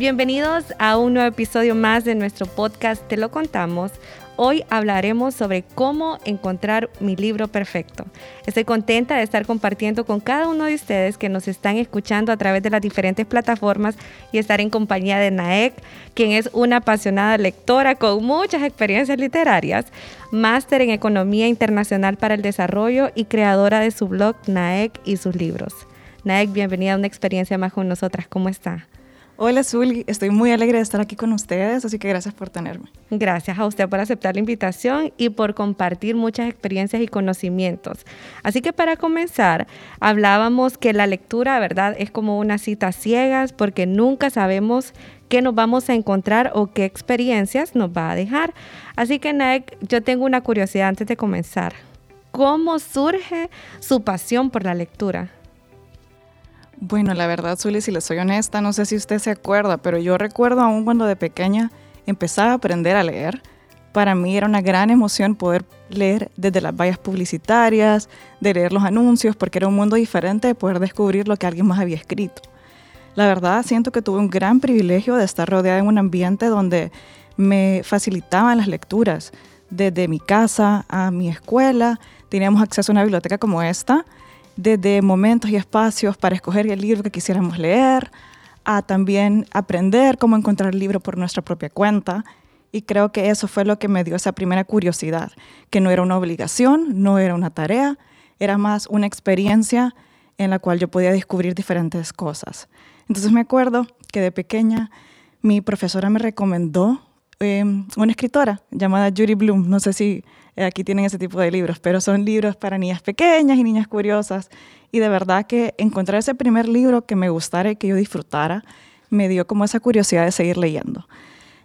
Bienvenidos a un nuevo episodio más de nuestro podcast Te lo contamos. Hoy hablaremos sobre cómo encontrar mi libro perfecto. Estoy contenta de estar compartiendo con cada uno de ustedes que nos están escuchando a través de las diferentes plataformas y estar en compañía de Naek, quien es una apasionada lectora con muchas experiencias literarias, máster en Economía Internacional para el Desarrollo y creadora de su blog Naek y sus libros. Naek, bienvenida a una experiencia más con nosotras. ¿Cómo está? Hola Zul, estoy muy alegre de estar aquí con ustedes, así que gracias por tenerme. Gracias a usted por aceptar la invitación y por compartir muchas experiencias y conocimientos. Así que para comenzar, hablábamos que la lectura, ¿verdad? Es como una cita ciegas porque nunca sabemos qué nos vamos a encontrar o qué experiencias nos va a dejar. Así que, Nick, yo tengo una curiosidad antes de comenzar. ¿Cómo surge su pasión por la lectura? Bueno, la verdad, Zully, si le soy honesta, no sé si usted se acuerda, pero yo recuerdo aún cuando de pequeña empezaba a aprender a leer. Para mí era una gran emoción poder leer desde las vallas publicitarias, de leer los anuncios, porque era un mundo diferente de poder descubrir lo que alguien más había escrito. La verdad, siento que tuve un gran privilegio de estar rodeada en un ambiente donde me facilitaban las lecturas. Desde mi casa a mi escuela, teníamos acceso a una biblioteca como esta, desde momentos y espacios para escoger el libro que quisiéramos leer, a también aprender cómo encontrar el libro por nuestra propia cuenta. Y creo que eso fue lo que me dio esa primera curiosidad, que no era una obligación, no era una tarea, era más una experiencia en la cual yo podía descubrir diferentes cosas. Entonces me acuerdo que de pequeña mi profesora me recomendó em, una escritora llamada Judy Bloom, no sé si eh, aquí tienen ese tipo de libros, pero son libros para niñas pequeñas y niñas curiosas. Y de verdad que encontrar ese primer libro que me gustara y que yo disfrutara, me dio como esa curiosidad de seguir leyendo.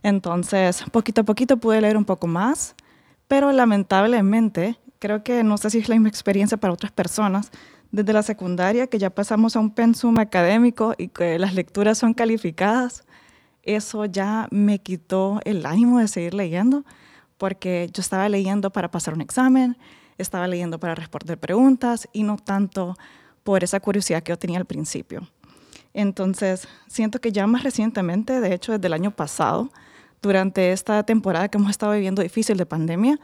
Entonces, poquito a poquito pude leer un poco más, pero lamentablemente, creo que no sé si es la misma experiencia para otras personas, desde la secundaria, que ya pasamos a un pensum académico y que las lecturas son calificadas, eso ya me quitó el ánimo de seguir leyendo porque yo estaba leyendo para pasar un examen, estaba leyendo para responder preguntas y no tanto por esa curiosidad que yo tenía al principio. Entonces, siento que ya más recientemente, de hecho desde el año pasado, durante esta temporada que hemos estado viviendo difícil de pandemia,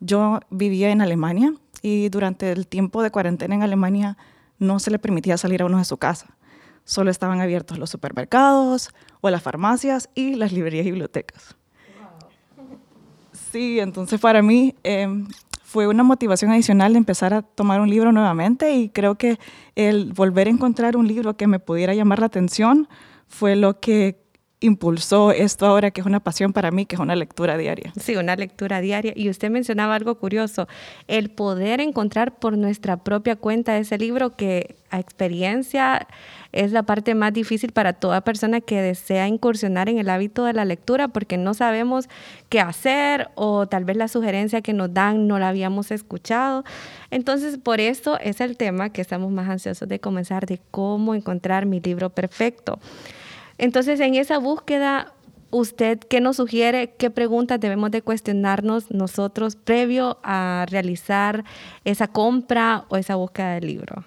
yo vivía en Alemania y durante el tiempo de cuarentena en Alemania no se le permitía salir a uno de su casa. Solo estaban abiertos los supermercados o las farmacias y las librerías y bibliotecas. Sí, entonces para mí em, fue una motivación adicional de empezar a tomar un libro nuevamente y creo que el volver a encontrar un libro que me pudiera llamar la atención fue lo que impulsó esto ahora que es una pasión para mí, que es una lectura diaria. Sí, una lectura diaria. Y usted mencionaba algo curioso, el poder encontrar por nuestra propia cuenta ese libro que a experiencia es la parte más difícil para toda persona que desea incursionar en el hábito de la lectura porque no sabemos qué hacer o tal vez la sugerencia que nos dan no la habíamos escuchado. Entonces, por eso es el tema que estamos más ansiosos de comenzar, de cómo encontrar mi libro perfecto. Entonces, en esa búsqueda, ¿usted qué nos sugiere? ¿Qué preguntas debemos de cuestionarnos nosotros previo a realizar esa compra o esa búsqueda del libro?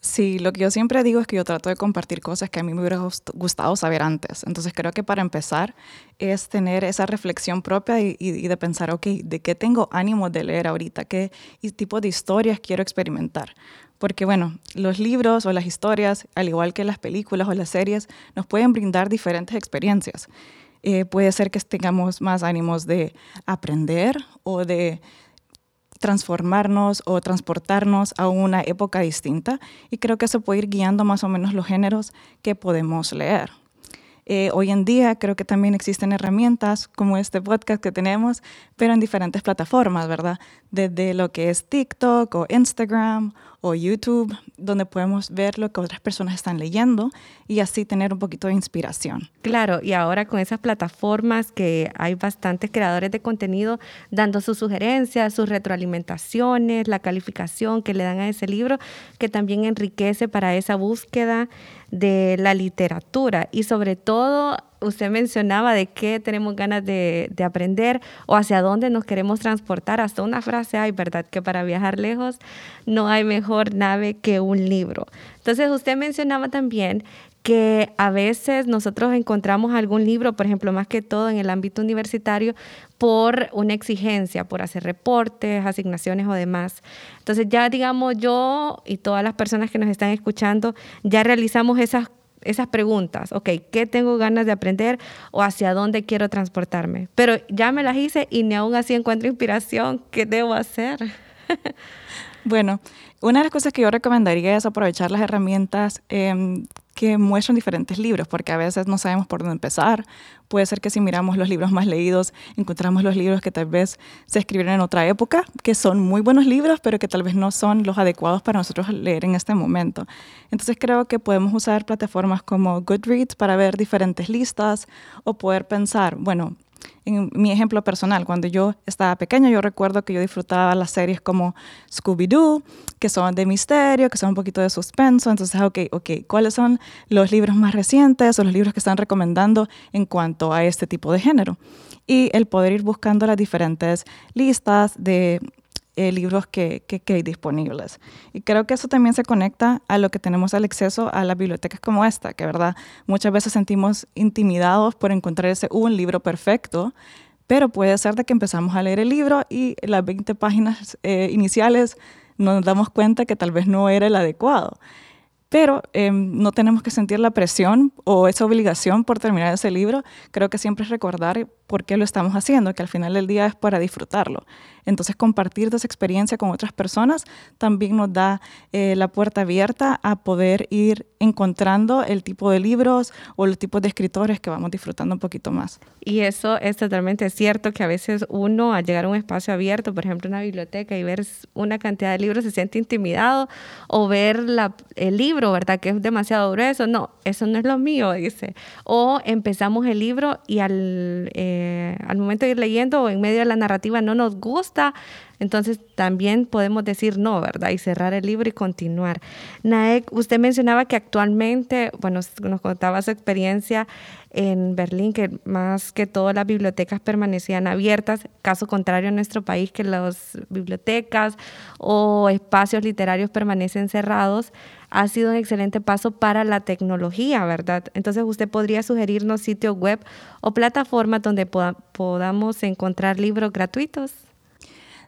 Sí, lo que yo siempre digo es que yo trato de compartir cosas que a mí me hubiera gustado saber antes. Entonces creo que para empezar es tener esa reflexión propia y, de pensar, ok, ¿de qué tengo ánimo de leer ahorita? ¿Qué tipo de historias quiero experimentar? Porque bueno, los libros o las historias, al igual que las películas o las series, nos pueden brindar diferentes experiencias. Eh, puede ser que tengamos más ánimos de aprender o de transformarnos o transportarnos a una época distinta y creo que eso puede ir guiando más o menos los géneros que podemos leer. Eh, hoy en día creo que también existen herramientas como este podcast que tenemos, pero en diferentes plataformas, ¿verdad? Desde lo que es TikTok o Instagram o YouTube, donde podemos ver lo que otras personas están leyendo y así tener un poquito de inspiración. Claro, y ahora con esas plataformas que hay bastantes creadores de contenido dando sus sugerencias, sus retroalimentaciones, la calificación que le dan a ese libro, que también enriquece para esa búsqueda de la literatura y sobre todo usted mencionaba de qué tenemos ganas de, de, aprender o hacia dónde nos queremos transportar. Hasta una frase hay, ¿verdad? Que para viajar lejos no hay mejor nave que un libro. Entonces usted mencionaba también que a veces nosotros encontramos algún libro, por ejemplo, más que todo en el ámbito universitario, por una exigencia, por hacer reportes, asignaciones o demás. Entonces ya digamos yo y todas las personas que nos están escuchando, ya realizamos esas esas preguntas, ok, ¿qué tengo ganas de aprender o hacia dónde quiero transportarme? Pero ya me las hice y ni aún así encuentro inspiración, ¿qué debo hacer? bueno, una de las cosas que yo recomendaría es aprovechar las herramientas eh, que muestran diferentes libros, porque a veces no sabemos por dónde empezar. Puede ser que si miramos los libros más leídos, encontramos los libros que tal vez se escribieron en otra época, que son muy buenos libros, pero que tal vez no son los adecuados para nosotros leer en este momento. Entonces creo que podemos usar plataformas como Goodreads para ver diferentes listas o poder pensar, bueno, en mi ejemplo personal, cuando yo estaba pequeña, yo recuerdo que yo disfrutaba las series como Scooby-Doo, que son de misterio, que son un poquito de suspenso. Entonces, ok, ok, ¿cuáles son los libros más recientes o los libros que están recomendando en cuanto a este tipo de género? Y el poder ir buscando las diferentes listas de eh, libros que, hay disponibles. Y creo que eso también se conecta a lo que tenemos al acceso a las bibliotecas como esta, que verdad muchas veces sentimos intimidados por encontrar ese un libro perfecto, pero puede ser de que empezamos a leer el libro y las 20 páginas eh, iniciales nos damos cuenta que tal vez no era el adecuado. Pero em, no tenemos que sentir la presión o esa obligación por terminar ese libro. Creo que siempre es recordar por qué lo estamos haciendo, que al final del día es para disfrutarlo. Entonces, compartir esa experiencia con otras personas también nos da eh, la puerta abierta a poder ir encontrando el tipo de libros o los tipos de escritores que vamos disfrutando un poquito más. Y eso es totalmente cierto, que a veces uno al llegar a un espacio abierto, por ejemplo una biblioteca, y ver una cantidad de libros, se siente intimidado, o ver la, el libro, ¿verdad? Que es demasiado grueso. No, eso no es lo mío, dice. O empezamos el libro y al... Eh, al momento de ir leyendo o en medio de la narrativa no nos gusta, entonces también podemos decir no, ¿verdad? Y cerrar el libro y continuar. Naek, usted mencionaba que actualmente, bueno, nos contaba su experiencia en Berlín, que más que todo las bibliotecas permanecían abiertas, caso contrario en nuestro país, que las bibliotecas o espacios literarios permanecen cerrados ha sido un excelente paso para la tecnología, ¿verdad? Entonces usted podría sugerirnos sitios web o plataformas donde podamos encontrar libros gratuitos.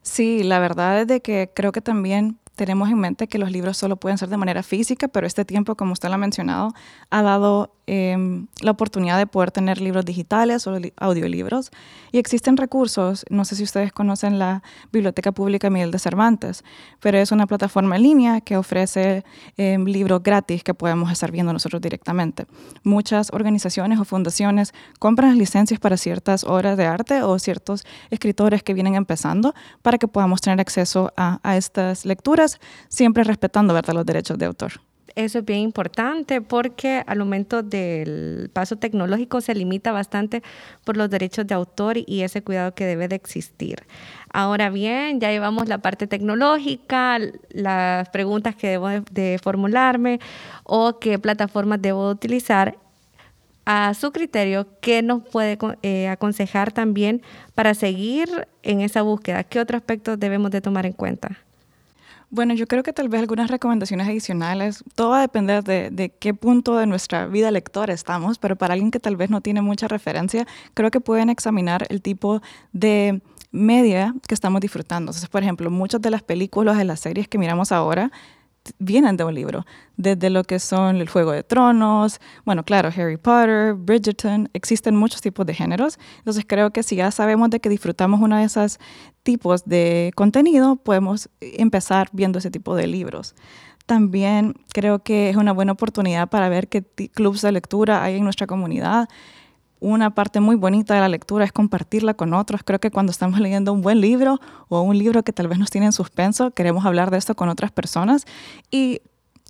Sí, la verdad es de que creo que también tenemos en mente que los libros solo pueden ser de manera física, pero este tiempo, como usted lo ha mencionado, ha dado Em, la oportunidad de poder tener libros digitales o audiolibros. Y existen recursos, no sé si ustedes conocen la Biblioteca Pública Miguel de Cervantes, pero es una plataforma en línea que ofrece em, libros gratis que podemos estar viendo nosotros directamente. Muchas organizaciones o fundaciones compran licencias para ciertas obras de arte o ciertos escritores que vienen empezando para que podamos tener acceso a, a estas lecturas, siempre respetando ¿verdad? los derechos de autor. Eso es bien importante porque al momento del paso tecnológico se limita bastante por los derechos de autor y ese cuidado que debe de existir. Ahora bien, ya llevamos la parte tecnológica, las preguntas que debo de formularme o qué plataformas debo utilizar a su criterio, ¿qué nos puede eh, aconsejar también para seguir en esa búsqueda? ¿Qué otros aspectos debemos de tomar en cuenta? Bueno, yo creo que tal vez algunas recomendaciones adicionales, todo va a depender de, de, qué punto de nuestra vida lectora estamos, pero para alguien que tal vez no tiene mucha referencia, creo que pueden examinar el tipo de media que estamos disfrutando. Entonces, por ejemplo, muchas de las películas, de las series que miramos ahora, vienen de un libro, desde lo que son el Juego de Tronos, bueno, claro, Harry Potter, Bridgerton, existen muchos tipos de géneros, entonces creo que si ya sabemos de que disfrutamos uno de esos tipos de contenido, podemos empezar viendo ese tipo de libros. También creo que es una buena oportunidad para ver qué clubes de lectura hay en nuestra comunidad una parte muy bonita de la lectura es compartirla con otros. Creo que cuando estamos leyendo un buen libro o un libro que tal vez nos tiene en suspenso, queremos hablar de esto con otras personas y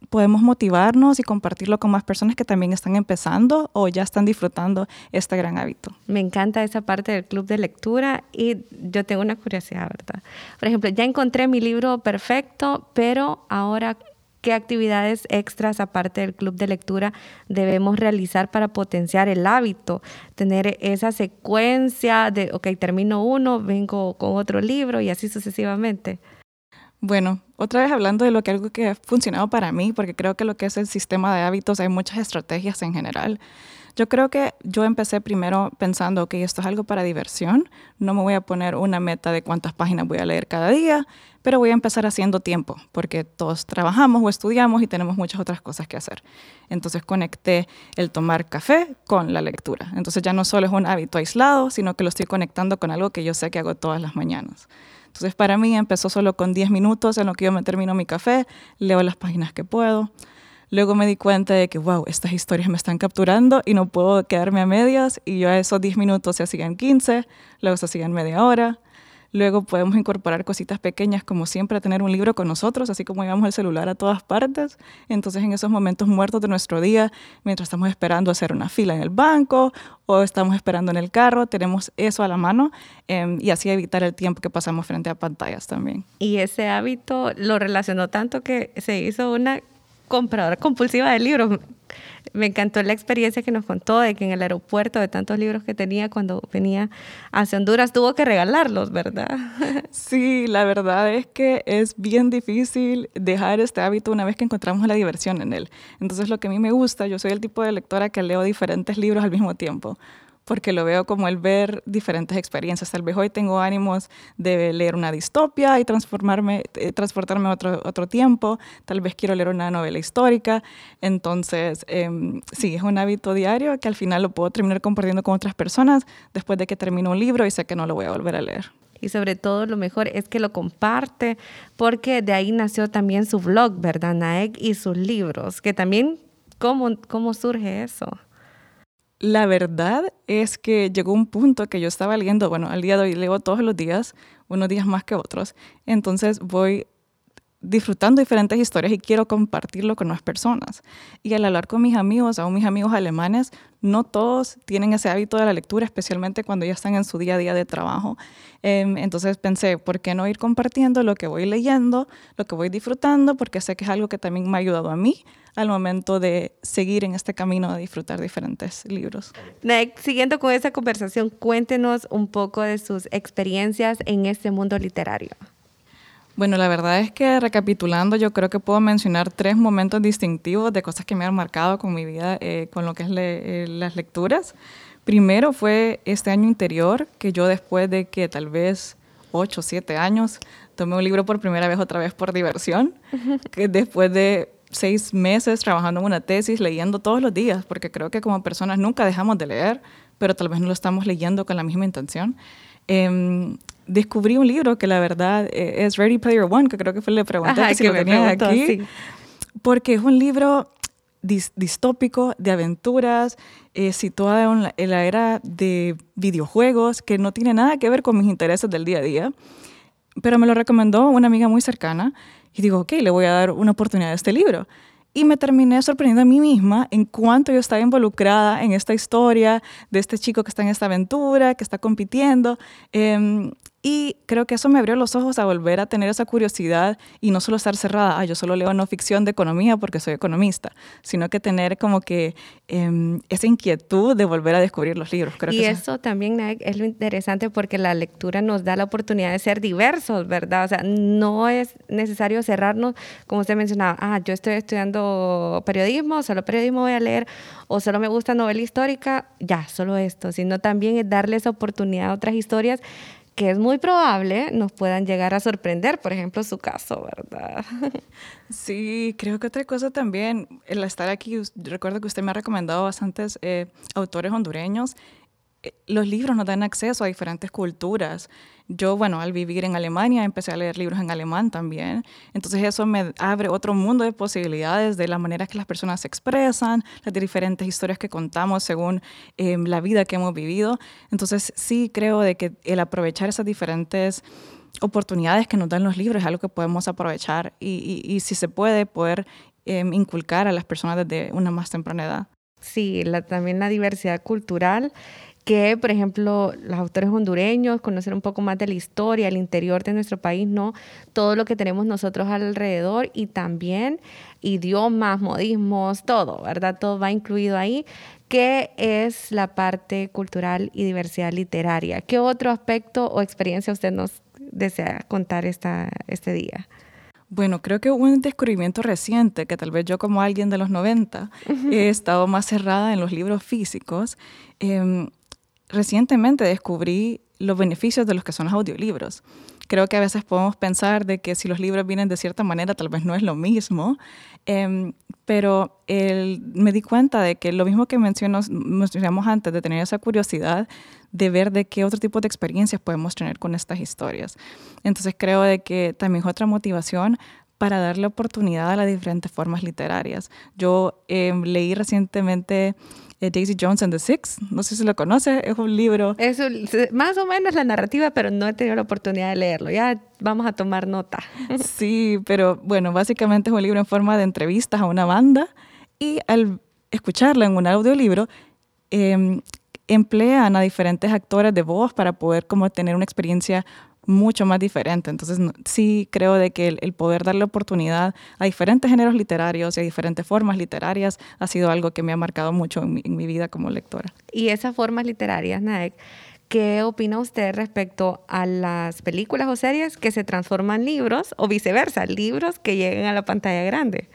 podemos motivarnos y compartirlo con más personas que también están empezando o ya están disfrutando este gran hábito. Me encanta esa parte del club de lectura y yo tengo una curiosidad, ¿verdad? Por ejemplo, ya encontré mi libro perfecto, pero ahora qué actividades extras, aparte del club de lectura, debemos realizar para potenciar el hábito, tener esa secuencia de, ok, termino uno, vengo con otro libro y así sucesivamente. Bueno, otra vez hablando de lo que algo que ha funcionado para mí, porque creo que lo que es el sistema de hábitos hay muchas estrategias en general. Yo creo que yo empecé primero pensando que esto es algo para diversión, no me voy a poner una meta de cuántas páginas voy a leer cada día, pero voy a empezar haciendo tiempo, porque todos trabajamos o estudiamos y tenemos muchas otras cosas que hacer. Entonces conecté el tomar café con la lectura. Entonces ya no solo es un hábito aislado, sino que lo estoy conectando con algo que yo sé que hago todas las mañanas. Entonces para mí empezó solo con 10 minutos en lo que yo me termino mi café, leo las páginas que puedo. Luego me di cuenta de que, wow, estas historias me están capturando y no puedo quedarme a medias y yo a esos 10 minutos se hacían 15, luego se hacían media hora Luego podemos incorporar cositas pequeñas como siempre tener un libro con nosotros, así como llevamos el celular a todas partes. Entonces en esos momentos muertos de nuestro día, mientras estamos esperando hacer una fila en el banco o estamos esperando en el carro, tenemos eso a la mano em, y así evitar el tiempo que pasamos frente a pantallas también. Y ese hábito lo relacionó tanto que se hizo una compradora compulsiva de libros me encantó la experiencia que nos contó de que en el aeropuerto de tantos libros que tenía cuando venía hacia Honduras tuvo que regalarlos, ¿verdad? Sí, la verdad es que es bien difícil dejar este hábito una vez que encontramos la diversión en él. Entonces lo que a mí me gusta, yo soy el tipo de lectora que leo diferentes libros al mismo tiempo porque lo veo como el ver diferentes experiencias. Tal vez hoy tengo ánimos de leer una distopia y transformarme, eh, transportarme a otro, otro tiempo. Tal vez quiero leer una novela histórica. Entonces, em, sí, es un hábito diario que al final lo puedo terminar compartiendo con otras personas después de que termino un libro y sé que no lo voy a volver a leer. Y sobre todo lo mejor es que lo comparte, porque de ahí nació también su blog, ¿verdad, Naek? Y sus libros, que también, ¿cómo, cómo surge eso? La verdad es que llegó un punto que yo estaba leyendo, bueno, al día de hoy leo todos los días, unos días más que otros, entonces voy disfrutando diferentes historias y quiero compartirlo con más personas. Y al hablar con mis amigos, aún mis amigos alemanes, no todos tienen ese hábito de la lectura, especialmente cuando ya están en su día a día de trabajo. Em, entonces pensé, ¿por qué no ir compartiendo lo que voy leyendo, lo que voy disfrutando? Porque sé que es algo que también me ha ayudado a mí al momento de seguir en este camino de disfrutar diferentes libros. Siguiendo con esa conversación, cuéntenos un poco de sus experiencias en este mundo literario. Bueno, la verdad es que recapitulando, yo creo que puedo mencionar tres momentos distintivos de cosas que me han marcado con mi vida, eh, con lo que es eh, las lecturas. Primero fue este año interior, que yo después de que tal vez ocho o siete años, tomé un libro por primera vez otra vez por diversión, que después de seis meses trabajando en una tesis, leyendo todos los días, porque creo que como personas nunca dejamos de leer, pero tal vez no lo estamos leyendo con la misma intención. Em, descubrí un libro que la verdad eh, es Ready Player One, que creo que fue le pregunté que si lo tenía aquí, porque es un libro distópico de aventuras, eh, situada en la, en la era de videojuegos, que no tiene nada que ver con mis intereses del día a día, pero me lo recomendó una amiga muy cercana y digo, ok, le voy a dar una oportunidad a este libro. Y me terminé sorprendiendo a mí misma en cuanto yo estaba involucrada en esta historia de este chico que está en esta aventura, que está compitiendo. Eh, y creo que eso me abrió los ojos a volver a tener esa curiosidad y no solo estar cerrada, ah, yo solo leo no ficción de economía porque soy economista, sino que tener como que em, esa inquietud de volver a descubrir los libros. Creo y eso, también es lo interesante porque la lectura nos da la oportunidad de ser diversos, ¿verdad? O sea, no es necesario cerrarnos, como usted mencionaba, ah, yo estoy estudiando periodismo, solo periodismo voy a leer, o solo me gusta novela histórica, ya, solo esto, sino también es darle esa oportunidad a otras historias que es muy probable nos puedan llegar a sorprender, por ejemplo, su caso, ¿verdad? Sí, creo que otra cosa también, el estar aquí, recuerdo que usted me ha recomendado bastantes eh, autores hondureños los libros nos dan acceso a diferentes culturas. Yo, bueno, al vivir en Alemania empecé a leer libros en alemán también. Entonces eso me abre otro mundo de posibilidades de las maneras que las personas se expresan, las diferentes historias que contamos según em, la vida que hemos vivido. Entonces sí creo de que el aprovechar esas diferentes oportunidades que nos dan los libros es algo que podemos aprovechar y, si se puede, poder em, inculcar a las personas desde una más temprana edad. Sí, la, también la diversidad cultural que, por ejemplo, los autores hondureños, conocer un poco más de la historia, el interior de nuestro país, ¿no? Todo lo que tenemos nosotros alrededor y también idiomas, modismos, todo, ¿verdad? Todo va incluido ahí, que es la parte cultural y diversidad literaria. ¿Qué otro aspecto o experiencia usted nos desea contar esta, este día? Bueno, creo que un descubrimiento reciente, que tal vez yo como alguien de los 90 he estado más cerrada en los libros físicos, eh, recientemente descubrí los beneficios de los que son los audiolibros. Creo que a veces podemos pensar de que si los libros vienen de cierta manera, tal vez no es lo mismo, em, pero me di cuenta de que lo mismo que mencionamos antes, de tener esa curiosidad de ver de qué otro tipo de experiencias podemos tener con estas historias. Entonces creo de que también es otra motivación para darle oportunidad a las diferentes formas literarias. Yo em, leí recientemente eh, Daisy Jones and the Six. No sé si lo conoce, es un libro. Es más o menos la narrativa, pero no he tenido la oportunidad de leerlo. Ya vamos a tomar nota. Sí, pero bueno, básicamente es un libro en forma de entrevistas a una banda y al escucharlo en un audiolibro, em, emplean a diferentes actores de voz para poder como tener una experiencia mucho más diferente. Entonces, sí creo de que el, poder darle oportunidad a diferentes géneros literarios y a diferentes formas literarias ha sido algo que me ha marcado mucho en mi, vida como lectora. Y esas formas literarias, Naek, ¿qué opina usted respecto a las películas o series que se transforman en libros o viceversa, libros que lleguen a la pantalla grande?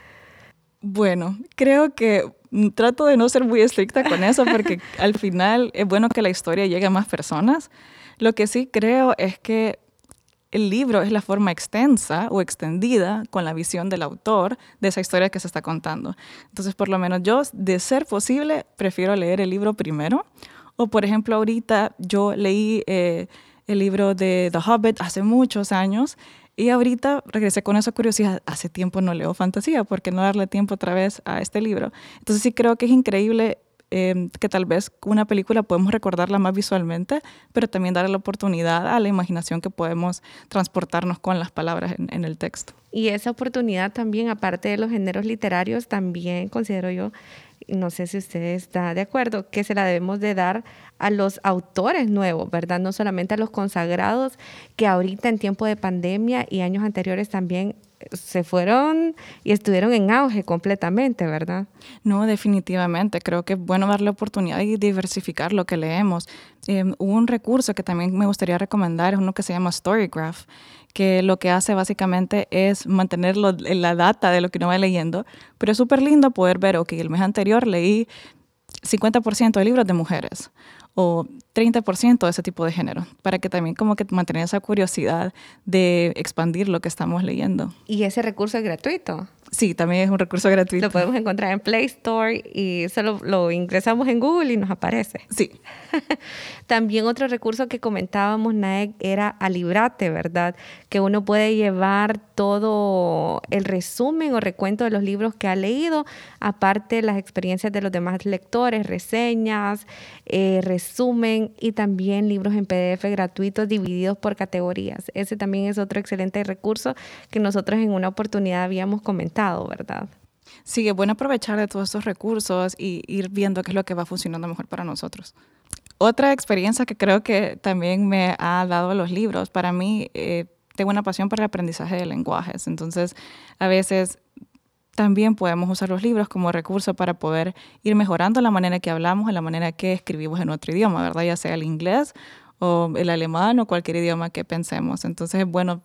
Bueno, creo que trato de no ser muy estricta con eso porque al final es bueno que la historia llegue a más personas. Lo que sí creo es que el libro es la forma extensa o extendida con la visión del autor de esa historia que se está contando. Entonces, por lo menos yo, de ser posible, prefiero leer el libro primero. O, por ejemplo, ahorita yo leí eh, el libro de The Hobbit hace muchos años y ahorita regresé con esa curiosidad. Hace tiempo no leo fantasía, ¿por qué no darle tiempo otra vez a este libro? Entonces sí creo que es increíble Em, que tal vez una película podemos recordarla más visualmente, pero también darle la oportunidad a la imaginación que podemos transportarnos con las palabras en, el texto. Y esa oportunidad también, aparte de los géneros literarios, también considero yo, no sé si usted está de acuerdo, que se la debemos de dar a los autores nuevos, ¿verdad? No solamente a los consagrados, que ahorita en tiempo de pandemia y años anteriores también se fueron y estuvieron en auge completamente, ¿verdad? No, definitivamente. Creo que es bueno darle oportunidad y diversificar lo que leemos. Em, un recurso que también me gustaría recomendar, es uno que se llama Storygraph, que lo que hace básicamente es mantener la data de lo que uno va leyendo, pero es súper lindo poder ver, ok, el mes anterior leí 50% de libros de mujeres o 30% de ese tipo de género, para que también como que mantener esa curiosidad de expandir lo que estamos leyendo. ¿Y ese recurso es gratuito? Sí, también es un recurso gratuito. Lo podemos encontrar en Play Store y solo lo ingresamos en Google y nos aparece. Sí. también otro recurso que comentábamos, Naek, era Alibrate, ¿verdad? Que uno puede llevar todo el resumen o recuento de los libros que ha leído, aparte las experiencias de los demás lectores, reseñas, eh, resumen y también libros en PDF gratuitos divididos por categorías. Ese también es otro excelente recurso que nosotros en una oportunidad habíamos comentado ¿verdad? Sí, es bueno aprovechar de todos estos recursos y ir viendo qué es lo que va funcionando mejor para nosotros. Otra experiencia que creo que también me ha dado los libros, para mí eh, tengo una pasión por el aprendizaje de lenguajes, entonces a veces también podemos usar los libros como recurso para poder ir mejorando la manera que hablamos, la manera que escribimos en otro idioma, ¿verdad? Ya sea el inglés o el alemán o cualquier idioma que pensemos. Entonces es bueno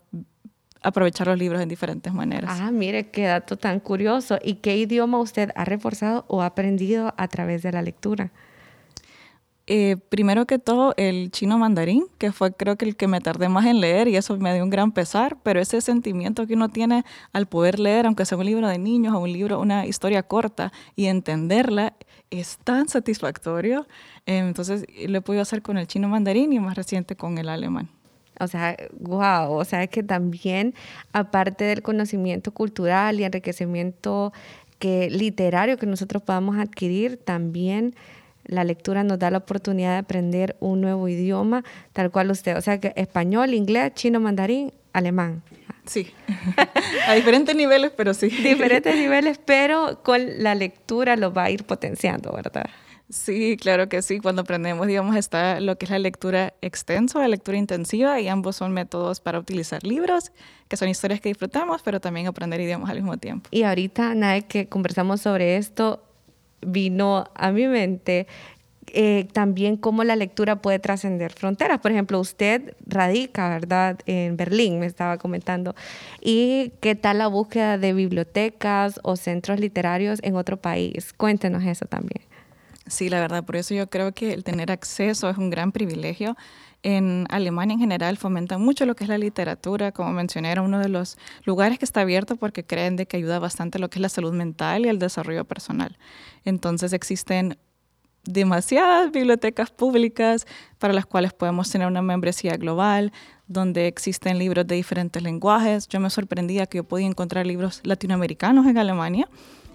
aprovechar los libros en diferentes maneras. Ah, mire, qué dato tan curioso. ¿Y qué idioma usted ha reforzado o ha aprendido a través de la lectura? Eh, primero que todo, el chino mandarín, que fue creo que el que me tardé más en leer y eso me dio un gran pesar, pero ese sentimiento que uno tiene al poder leer, aunque sea un libro de niños o un libro, una historia corta y entenderla, es tan satisfactorio. Eh, entonces lo he podido hacer con el chino mandarín y más reciente con el alemán. O sea, wow, o sea que también, aparte del conocimiento cultural y enriquecimiento que, literario que nosotros podamos adquirir, también la lectura nos da la oportunidad de aprender un nuevo idioma, tal cual usted, o sea que español, inglés, chino, mandarín, alemán. Sí, a diferentes niveles, pero sí. Diferentes niveles, pero con la lectura lo va a ir potenciando, ¿verdad? Sí, claro que sí. Cuando aprendemos, digamos, está lo que es la lectura extensa, la lectura intensiva, y ambos son métodos para utilizar libros, que son historias que disfrutamos, pero también aprender idiomas al mismo tiempo. Y ahorita, nada que conversamos sobre esto, vino a mi mente eh, también cómo la lectura puede trascender fronteras. Por ejemplo, usted radica, ¿verdad?, en Berlín, me estaba comentando. ¿Y qué tal la búsqueda de bibliotecas o centros literarios en otro país? Cuéntenos eso también. Sí, la verdad, por eso yo creo que el tener acceso es un gran privilegio. En Alemania en general fomentan mucho lo que es la literatura, como mencioné, era uno de los lugares que está abierto porque creen de que ayuda bastante lo que es la salud mental y el desarrollo personal. Entonces existen demasiadas bibliotecas públicas para las cuales podemos tener una membresía global, donde existen libros de diferentes lenguajes. Yo me sorprendía que yo podía encontrar libros latinoamericanos en Alemania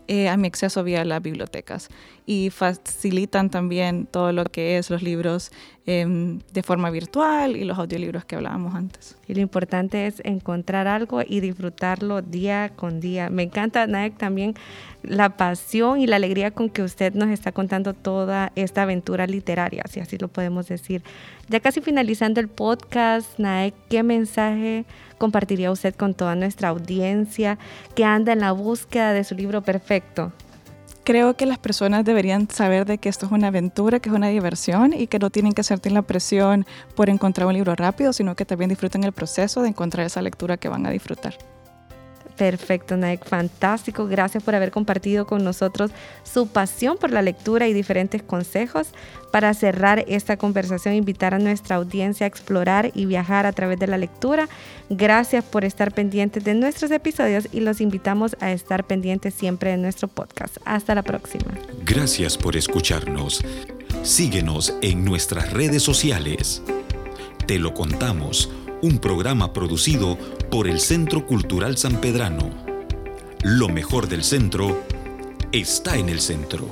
eh, a mi acceso vía las bibliotecas. Y facilitan también todo lo que es los libros em, de forma virtual y los audiolibros que hablábamos antes. Y lo importante es encontrar algo y disfrutarlo día con día. Me encanta, Naek, también la pasión y la alegría con que usted nos está contando toda esta aventura literaria, si así lo podemos decir. Ya casi finalizando el podcast, Naek, ¿qué mensaje compartiría usted con toda nuestra audiencia que anda en la búsqueda de su libro perfecto? Creo que las personas deberían saber de que esto es una aventura, que es una diversión y que no tienen que sentir la presión por encontrar un libro rápido, sino que también disfruten el proceso de encontrar esa lectura que van a disfrutar. Perfecto, Naek, fantástico. Gracias por haber compartido con nosotros su pasión por la lectura y diferentes consejos. Para cerrar esta conversación, invitar a nuestra audiencia a explorar y viajar a través de la lectura. Gracias por estar pendientes de nuestros episodios y los invitamos a estar pendientes siempre de nuestro podcast. Hasta la próxima. Gracias por escucharnos. Síguenos en nuestras redes sociales. Te lo contamos un programa producido por el Centro Cultural San Pedrano. Lo mejor del centro está en el centro.